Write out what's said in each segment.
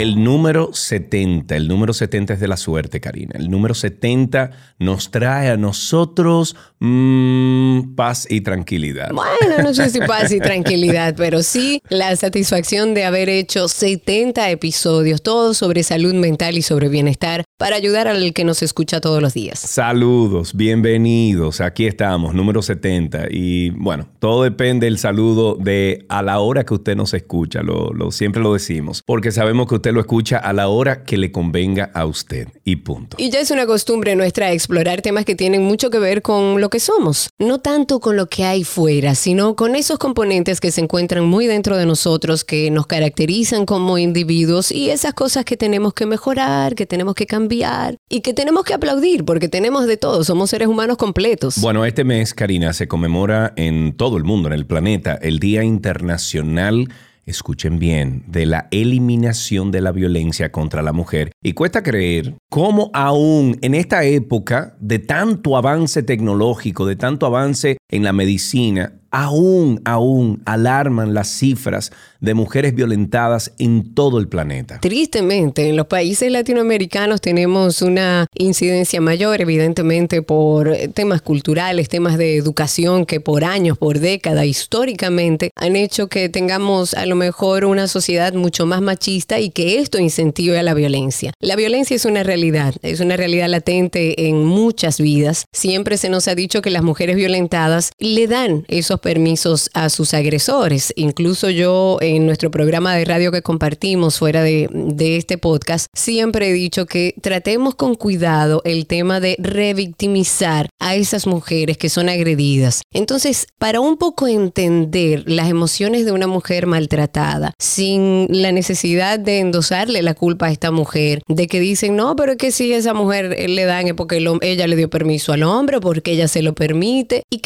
El número 70, el número 70 es de la suerte, Karina. El número 70 nos trae a nosotros mmm, paz y tranquilidad. Bueno, no sé si paz y tranquilidad, pero sí la satisfacción de haber hecho 70 episodios, todos sobre salud mental y sobre bienestar, para ayudar al que nos escucha todos los días. Saludos, bienvenidos. Aquí estamos, número 70. Y bueno, todo depende del saludo de a la hora que usted nos escucha. Lo, lo, siempre lo decimos, porque sabemos que usted lo escucha a la hora que le convenga a usted. Y punto. Y ya es una costumbre nuestra explorar temas que tienen mucho que ver con lo que somos. No tanto con lo que hay fuera, sino con esos componentes que se encuentran muy dentro de nosotros, que nos caracterizan como individuos y esas cosas que tenemos que mejorar, que tenemos que cambiar y que tenemos que aplaudir porque tenemos de todo, somos seres humanos completos. Bueno, este mes, Karina, se conmemora en todo el mundo, en el planeta, el Día Internacional escuchen bien, de la eliminación de la violencia contra la mujer. Y cuesta creer cómo aún en esta época de tanto avance tecnológico, de tanto avance en la medicina, aún, aún alarman las cifras de mujeres violentadas en todo el planeta. Tristemente, en los países latinoamericanos tenemos una incidencia mayor, evidentemente, por temas culturales, temas de educación que por años, por décadas, históricamente, han hecho que tengamos a lo mejor una sociedad mucho más machista y que esto incentive a la violencia. La violencia es una realidad, es una realidad latente en muchas vidas. Siempre se nos ha dicho que las mujeres violentadas le dan esos permisos a sus agresores. Incluso yo en nuestro programa de radio que compartimos fuera de, de este podcast, siempre he dicho que tratemos con cuidado el tema de revictimizar a esas mujeres que son agredidas. Entonces, para un poco entender las emociones de una mujer maltratada, sin la necesidad de endosarle la culpa a esta mujer, de que dicen, no, pero es que si esa mujer le dan es porque ella le dio permiso al hombre, porque ella se lo permite. Y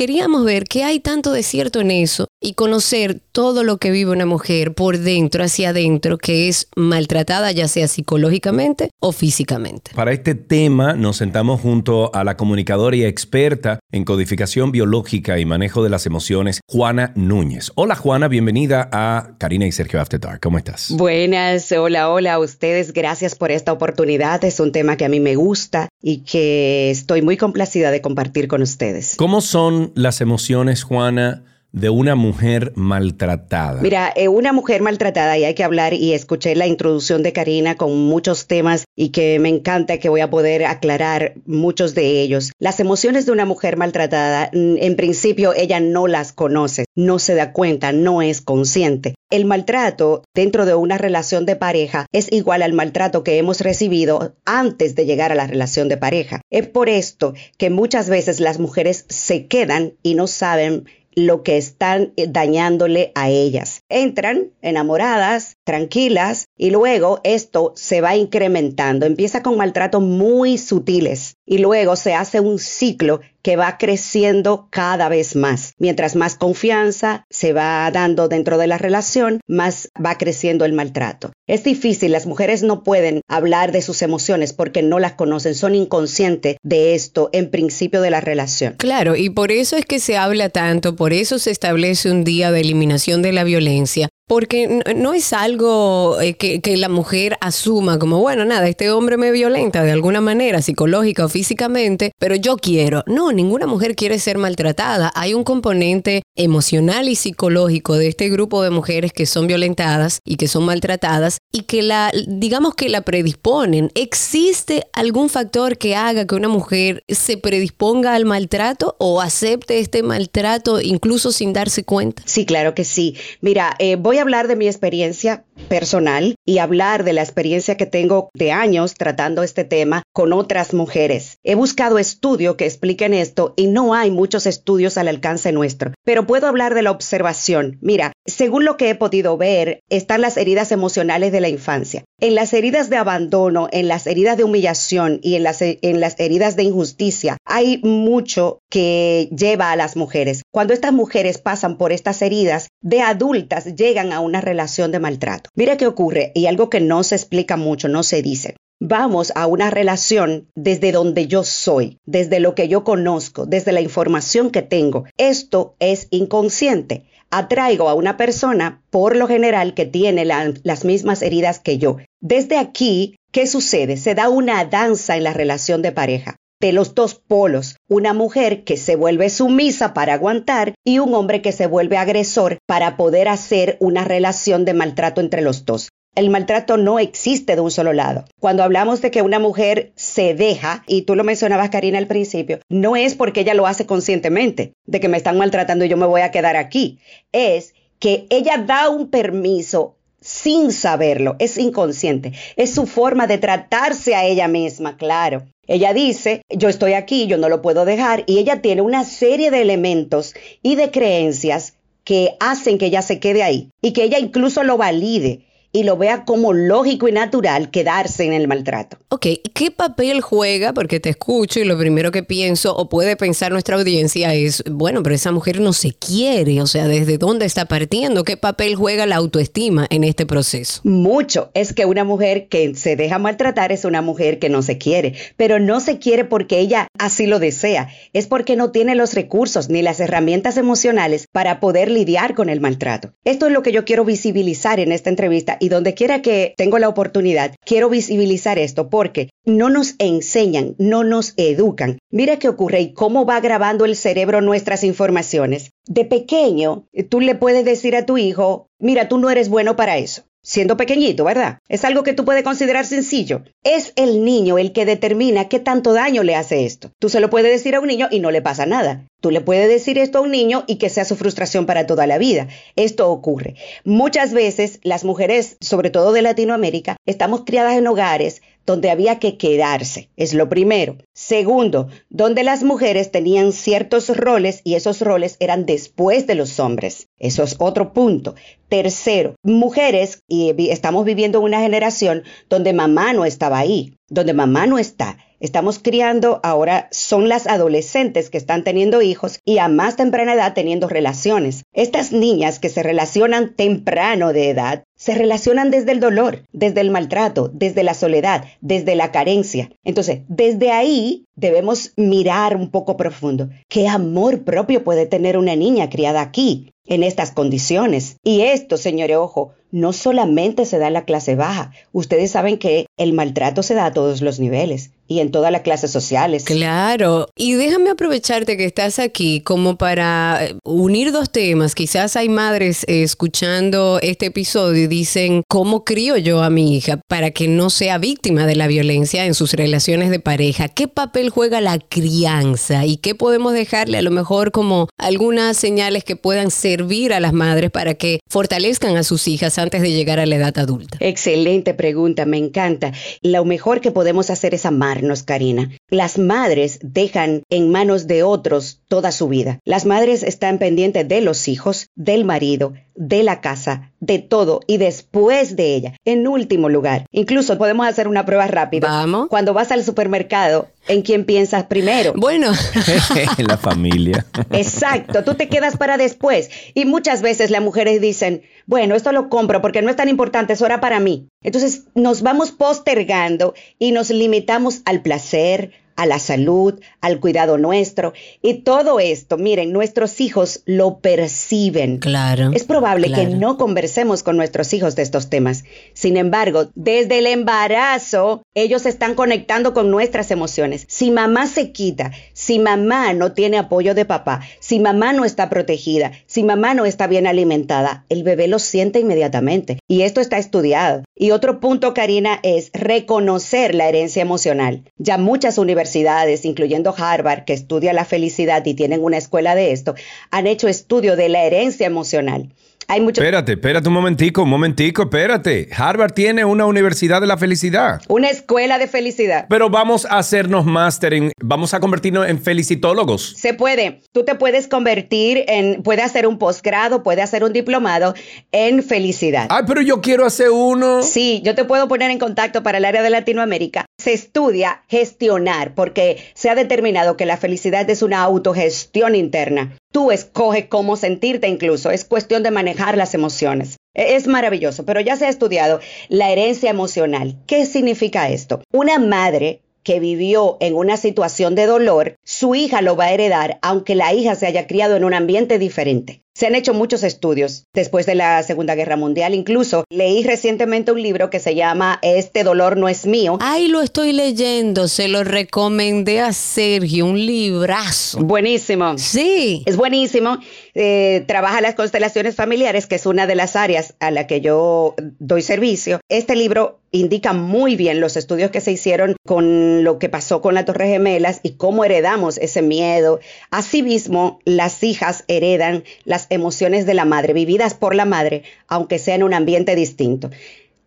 ver qué hay tanto de cierto en eso y conocer todo lo que vive una mujer por dentro, hacia adentro, que es maltratada ya sea psicológicamente o físicamente. Para este tema nos sentamos junto a la comunicadora y experta en codificación biológica y manejo de las emociones, Juana Núñez. Hola Juana, bienvenida a Karina y Sergio After Dark. ¿Cómo estás? Buenas, hola, hola a ustedes. Gracias por esta oportunidad. Es un tema que a mí me gusta y que estoy muy complacida de compartir con ustedes. ¿Cómo son las emociones, Juana? De una mujer maltratada? Mira, eh, una mujer maltratada, y hay que hablar, y escuché la introducción de Karina con muchos temas y que me encanta que voy a poder aclarar muchos de ellos. Las emociones de una mujer maltratada, mm, en principio ella no las conoce, no se da cuenta, no es consciente. El maltrato dentro de una relación de pareja es igual al maltrato que hemos recibido antes de llegar a la relación de pareja. Es por esto que muchas veces las mujeres se quedan y no saben lo que están eh, dañándole a ellas. Entran enamoradas, tranquilas, y luego esto se va incrementando. Empieza con maltratos muy sutiles y luego se hace un ciclo que va creciendo cada vez más. Mientras más confianza se va dando dentro de la relación, más va creciendo el maltrato. Es difícil, las mujeres no pueden hablar de sus emociones porque no las conocen, son inconscientes de esto en principio de la relación. Claro, y por eso es que se habla tanto, por eso se establece un día de eliminación de la violencia, porque no es algo eh, que, la mujer asuma como, bueno, nada, este hombre me violenta de alguna manera, psicológica o físicamente, pero yo quiero. No, ninguna mujer quiere ser maltratada. Hay un componente emocional y psicológico de este grupo de mujeres que son violentadas y que son maltratadas y que la, digamos que la predisponen. ¿Existe algún factor que haga que una mujer se predisponga al maltrato o acepte este maltrato incluso sin darse cuenta? Sí, claro que sí. Mira, eh, voy a hablar de mi experiencia personal y hablar de la experiencia que tengo de años tratando este tema con otras mujeres. He buscado estudios que expliquen esto y no hay muchos estudios al alcance nuestro, pero puedo hablar de la observación. Mira, según lo que he podido ver, están las heridas emocionales de la infancia. En las heridas de abandono, en las heridas de humillación y en las, en las heridas de injusticia, hay mucho que lleva a las mujeres. Cuando estas mujeres pasan por estas heridas, de adultas llegan a una relación de maltrato. Mira qué ocurre y algo que no se explica mucho, no se dice. vamos a una relación desde donde yo soy, desde lo que yo conozco, desde la información que tengo. Esto es inconsciente. Atraigo a una persona, por lo general, que tiene las mismas heridas que yo. Desde aquí, ¿qué sucede? Se da una danza en la relación de pareja de los dos polos, una mujer que se vuelve sumisa para aguantar y un hombre que se vuelve agresor para poder hacer una relación de maltrato entre los dos. El maltrato no existe de un solo lado. Cuando hablamos de que una mujer se deja, y tú lo mencionabas, Karina, al principio, no es porque ella lo hace conscientemente, de que me están maltratando y yo me voy a quedar aquí. Es que ella da un permiso sin saberlo, es inconsciente, es su forma de tratarse a ella misma, claro. Ella dice, yo estoy aquí, yo no lo puedo dejar, y ella tiene una serie de elementos y de creencias que hacen que ella se quede ahí y que ella incluso lo valide y lo vea como lógico y natural quedarse en el maltrato. Ok, ¿qué papel juega? Porque te escucho y lo primero que pienso o puede pensar nuestra audiencia es, bueno, pero esa mujer no se quiere, o sea, ¿desde dónde está partiendo? ¿Qué papel juega la autoestima en este proceso? Mucho. Es que una mujer que se deja maltratar es una mujer que no se quiere, pero no se quiere porque ella así lo desea, es porque no tiene los recursos ni las herramientas emocionales para poder lidiar con el maltrato. Esto es lo que yo quiero visibilizar en esta entrevista y donde quiera que tengo la oportunidad, quiero visibilizar esto porque no nos enseñan, no nos educan. Mira qué ocurre y cómo va grabando el cerebro nuestras informaciones. De pequeño, tú le puedes decir a tu hijo, mira, tú no eres bueno para eso siendo pequeñito, ¿verdad? Es algo que tú puedes considerar sencillo. Es el niño el que determina qué tanto daño le hace esto. Tú se lo puedes decir a un niño y no le pasa nada. Tú le puedes decir esto a un niño y que sea su frustración para toda la vida. Esto ocurre. Muchas veces las mujeres, sobre todo de Latinoamérica, estamos criadas en hogares donde había que quedarse, es lo primero. Segundo, donde las mujeres tenían ciertos roles y esos roles eran después de los hombres. Eso es otro punto. Tercero, mujeres, y estamos viviendo una generación donde mamá no estaba ahí, donde mamá no está estamos criando ahora son las adolescentes que están teniendo hijos y a más temprana edad teniendo relaciones. Estas niñas que se relacionan temprano de edad se relacionan desde el dolor, desde el maltrato, desde la soledad, desde la carencia. Entonces, desde ahí debemos mirar un poco profundo. ¿Qué amor propio puede tener una niña criada aquí, en estas condiciones? Y esto, señores, ojo, no solamente se da en la clase baja. Ustedes saben que el maltrato se da a todos los niveles y en todas las clases sociales. Claro, y déjame aprovecharte que estás aquí como para eh, unir dos temas. Quizás hay madres eh, escuchando este episodio y dicen, ¿cómo crío yo a mi hija para que no sea víctima de la violencia en sus relaciones de pareja? ¿Qué papel juega la crianza y qué podemos dejarle a lo mejor como algunas señales que puedan servir a las madres para que fortalezcan a sus hijas antes de llegar a la edad adulta? Excelente pregunta, me encanta. Lo mejor que podemos hacer es amarnos, Karina. Las madres dejan en manos de otros toda su vida. Las madres están pendientes de los hijos, del marido, de la casa, de todo y después de ella. En último lugar, incluso podemos hacer una prueba rápida. Vamos. Cuando vas al supermercado, ¿en quién piensas primero? Bueno, en la familia. Exacto, tú te quedas para después. Y muchas veces las mujeres dicen, bueno, esto lo compro porque no es tan importante, es hora para mí. Entonces nos vamos postergando y nos limitamos al placer, a la salud, al cuidado nuestro. Y todo esto, miren, nuestros hijos lo perciben. Claro. Es probable que no conversemos con nuestros hijos de estos temas. Sin embargo, desde el embarazo, ellos están conectando con nuestras emociones. Si mamá se quita, si mamá no tiene apoyo de papá, si mamá no está protegida, si mamá no está bien alimentada, el bebé lo siente inmediatamente. Y esto está estudiado. Y otro punto, Karina, es reconocer la herencia emocional. Ya muchas universidades, incluyendo Harvard, que estudia la felicidad y tienen una escuela de esto, han hecho estudio de la herencia emocional. Hay mucho... Espérate, espérate un momentico, un momentico, espérate. Harvard tiene una universidad de la felicidad. Una escuela de felicidad. Pero vamos a hacernos máster en, vamos a convertirnos en felicitólogos. Se puede. Tú te puedes convertir en, puede hacer un posgrado, puede hacer un diplomado en felicidad. Ay, pero yo quiero hacer uno. Sí, yo te puedo poner en contacto para el área de Latinoamérica. Se estudia gestionar porque se ha determinado que la felicidad es una autogestión interna. Tú escoges cómo sentirte incluso, es cuestión de manejar las emociones. E-, es maravilloso, pero ya se ha estudiado la herencia emocional. ¿Qué significa esto? Una madre que vivió en una situación de dolor, su hija lo va a heredar aunque la hija se haya criado en un ambiente diferente. Se han hecho muchos estudios después de la Segunda Guerra Mundial. Incluso leí recientemente un libro que se llama Este dolor no es mío. Ahí lo estoy leyendo. Se lo recomendé a Sergio. Un librazo. Buenísimo. Sí. Es buenísimo. Eh, trabaja las constelaciones familiares, que es una de las áreas a la que yo doy servicio. Este libro indica muy bien los estudios que se hicieron con lo que pasó con las Torres Gemelas y cómo heredamos ese miedo. Asimismo, las hijas heredan las emociones de la madre, vividas por la madre, aunque sea en un ambiente distinto.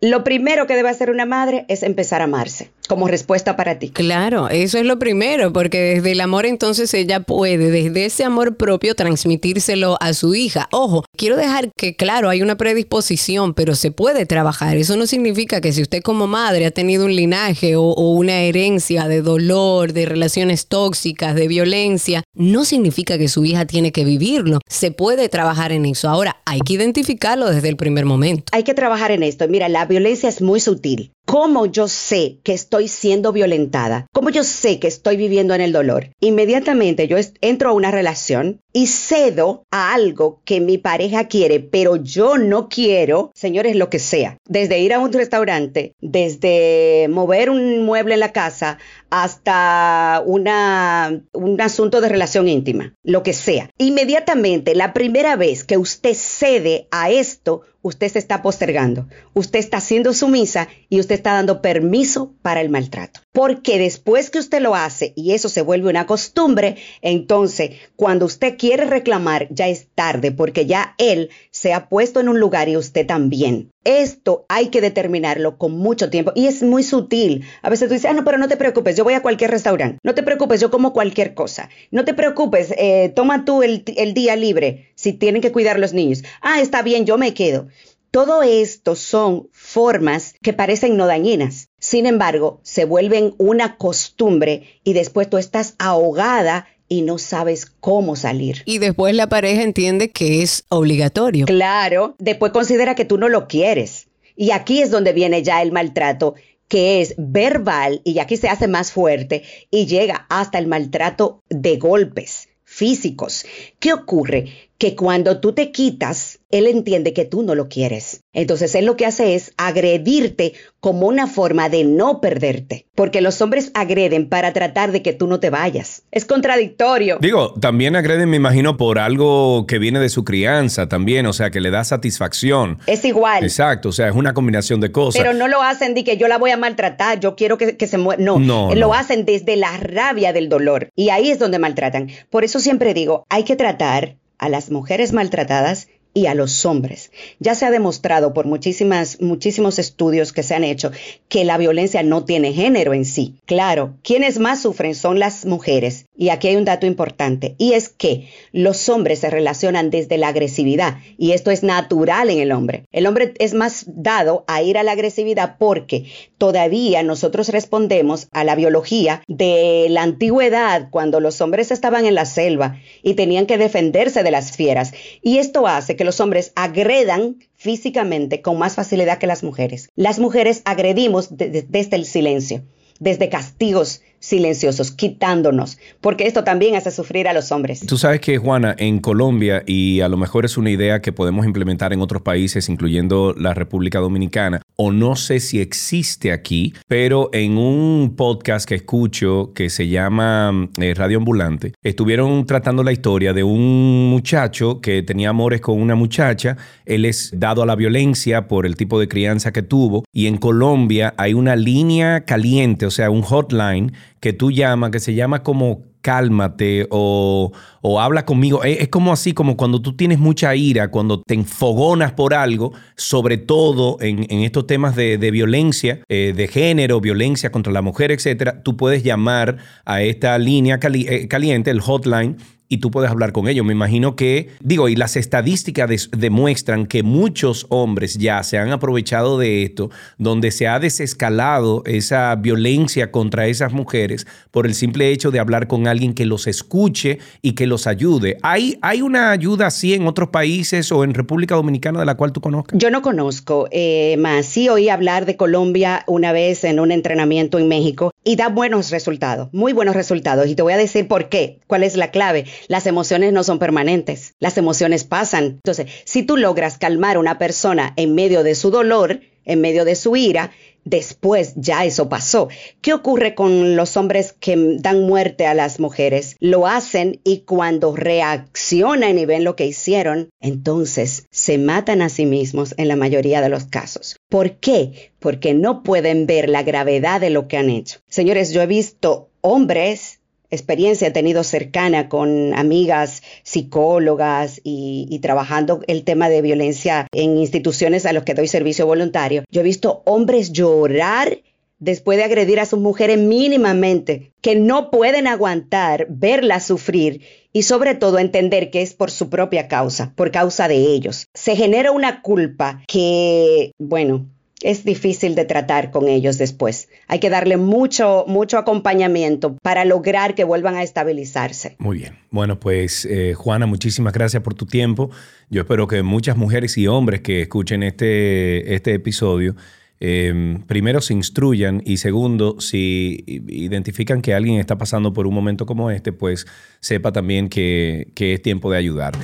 Lo primero que debe hacer una madre es empezar a amarse como respuesta para ti. Claro, eso es lo primero, porque desde el amor entonces ella puede, desde ese amor propio, transmitírselo a su hija. Ojo, quiero dejar que claro, hay una predisposición, pero se puede trabajar. Eso no significa que si usted como madre ha tenido un linaje o, o una herencia de dolor, de relaciones tóxicas, de violencia, no significa que su hija tiene que vivirlo. Se puede trabajar en eso. Ahora, hay que identificarlo desde el primer momento. Hay que trabajar en esto. Mira, la violencia es muy sutil. ¿Cómo yo sé que estoy siendo violentada? ¿Cómo yo sé que estoy viviendo en el dolor? Inmediatamente yo entro a una relación y cedo a algo que mi pareja quiere, pero yo no quiero, señores, lo que sea. Desde ir a un restaurante, desde mover un mueble en la casa, hasta una, un asunto de relación íntima, lo que sea. Inmediatamente, la primera vez que usted cede a esto, usted se está postergando, usted está siendo sumisa y usted está dando permiso para el maltrato. Porque después que usted lo hace y eso se vuelve una costumbre, entonces cuando usted quiere reclamar ya es tarde porque ya él se ha puesto en un lugar y usted también. Esto hay que determinarlo con mucho tiempo y es muy sutil. A veces tú dices, ah, no, pero no te preocupes, yo voy a cualquier restaurante. No te preocupes, yo como cualquier cosa. No te preocupes, eh, toma tú el, el día libre si tienen que cuidar los niños. Ah, está bien, yo me quedo. Todo esto son formas que parecen no dañinas. Sin embargo, se vuelven una costumbre y después tú estás ahogada y no sabes cómo salir. Y después la pareja entiende que es obligatorio. Claro, después considera que tú no lo quieres. Y aquí es donde viene ya el maltrato, que es verbal y aquí se hace más fuerte y llega hasta el maltrato de golpes físicos. ¿Qué ocurre? Que cuando tú te quitas, él entiende que tú no lo quieres. Entonces él lo que hace es agredirte como una forma de no perderte, porque los hombres agreden para tratar de que tú no te vayas. Es contradictorio. Digo, también agreden, me imagino, por algo que viene de su crianza también, o sea, que le da satisfacción. Es igual. Exacto, o sea, es una combinación de cosas. Pero no lo hacen de que yo la voy a maltratar, yo quiero que, se muera. No, no, lo hacen desde la rabia del dolor. Y ahí es donde maltratan. Por eso siempre digo, hay que tratar a las mujeres maltratadas y a los hombres. Ya se ha demostrado por muchísimas, muchísimos estudios que se han hecho que la violencia no tiene género en sí. Claro, quienes más sufren son las mujeres. Y aquí hay un dato importante, y es que los hombres se relacionan desde la agresividad, y esto es natural en el hombre. El hombre es más dado a ir a la agresividad porque todavía nosotros respondemos a la biología de la antigüedad, cuando los hombres estaban en la selva y tenían que defenderse de las fieras. Y esto hace que los hombres agredan físicamente con más facilidad que las mujeres. Las mujeres agredimos desde el silencio, desde castigos silenciosos, quitándonos, porque esto también hace sufrir a los hombres. Tú sabes que, Juana, en Colombia, y a lo mejor es una idea que podemos implementar en otros países, incluyendo la República Dominicana, o no sé si existe aquí, pero en un podcast que escucho que se llama eh, Radio Ambulante, estuvieron tratando la historia de un muchacho que tenía amores con una muchacha, él es dado a la violencia por el tipo de crianza que tuvo, y en Colombia hay una línea caliente, o sea, un hotline, que tú llamas, que se llama como cálmate o, habla conmigo. Es, como así, como cuando tú tienes mucha ira, cuando te enfogonas por algo, sobre todo en, estos temas de, violencia eh, de género, violencia contra la mujer, etcétera, tú puedes llamar a esta línea eh, caliente, el hotline, y tú puedes hablar con ellos. Me imagino que, digo, y las estadísticas demuestran que muchos hombres ya se han aprovechado de esto, donde se ha desescalado esa violencia contra esas mujeres por el simple hecho de hablar con alguien que los escuche y que los ayude. ¿Hay, hay una ayuda así en otros países o en República Dominicana de la cual tú conozcas? Yo no conozco, eh, más sí oí hablar de Colombia una vez en un entrenamiento en México y da buenos resultados, muy buenos resultados. Y te voy a decir por qué, cuál es la clave. Las emociones no son permanentes, las emociones pasan. Entonces, si tú logras calmar a una persona en medio de su dolor, en medio de su ira, después ya eso pasó. ¿Qué ocurre con los hombres que dan muerte a las mujeres? Lo hacen y cuando reaccionan y ven lo que hicieron, entonces se matan a sí mismos en la mayoría de los casos. ¿Por qué? Porque no pueden ver la gravedad de lo que han hecho. Señores, yo he visto hombres experiencia he tenido cercana con amigas psicólogas y, trabajando el tema de violencia en instituciones a los que doy servicio voluntario, yo he visto hombres llorar después de agredir a sus mujeres mínimamente, que no pueden aguantar verlas sufrir y sobre todo entender que es por su propia causa, por causa de ellos. Se genera una culpa que, bueno, es difícil de tratar con ellos después. Hay que darle mucho, mucho acompañamiento para lograr que vuelvan a estabilizarse. Muy bien. Bueno, pues eh, Juana, muchísimas gracias por tu tiempo. Yo espero que muchas mujeres y hombres que escuchen este, este episodio, em, primero se instruyan y segundo, si identifican que alguien está pasando por un momento como este, pues sepa también que, que es tiempo de ayudar.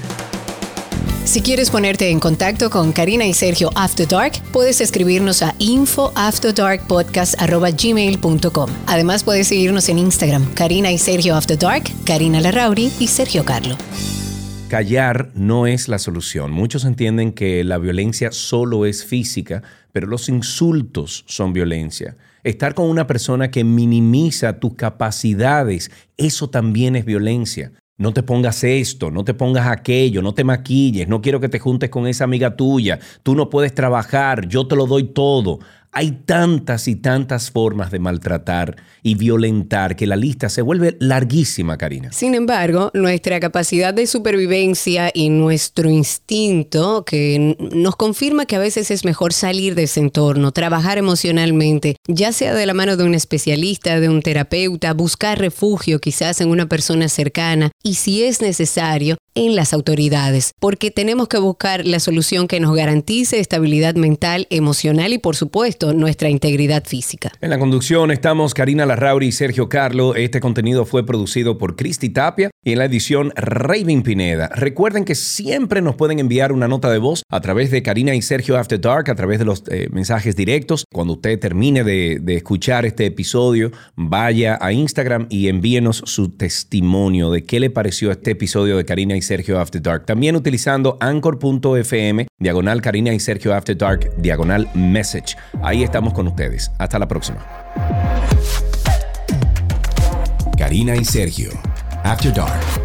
Si quieres ponerte en contacto con Karina y Sergio After Dark, puedes escribirnos a infoafterdarkpodcast.gmail.com. Además, puedes seguirnos en Instagram, Karina y Sergio After Dark, Karina Larrauri y Sergio Carlo. Callar no es la solución. Muchos entienden que la violencia solo es física, pero los insultos son violencia. Estar con una persona que minimiza tus capacidades, eso también es violencia. No te pongas esto, no te pongas aquello, no te maquilles, no quiero que te juntes con esa amiga tuya, tú no puedes trabajar, yo te lo doy todo. Hay tantas y tantas formas de maltratar y violentar que la lista se vuelve larguísima, Karina. Sin embargo, nuestra capacidad de supervivencia y nuestro instinto que nos confirma que a veces es mejor salir de ese entorno, trabajar emocionalmente, ya sea de la mano de un especialista, de un terapeuta, buscar refugio quizás en una persona cercana y si es necesario, en las autoridades, porque tenemos que buscar la solución que nos garantice estabilidad mental, emocional y por supuesto nuestra integridad física. En la conducción estamos Karina Larrauri y Sergio Carlo. Este contenido fue producido por Cristi Tapia y en la edición Raven Pineda. Recuerden que siempre nos pueden enviar una nota de voz a través de Karina y Sergio After Dark, a través de los eh, mensajes directos. Cuando usted termine de, de escuchar este episodio, vaya a Instagram y envíenos su testimonio de qué le pareció este episodio de Karina y Sergio After Dark. También utilizando anchor.fm, diagonal Karina y Sergio After Dark, diagonal message. Ahí estamos con ustedes. Hasta la próxima. Karina y Sergio After Dark.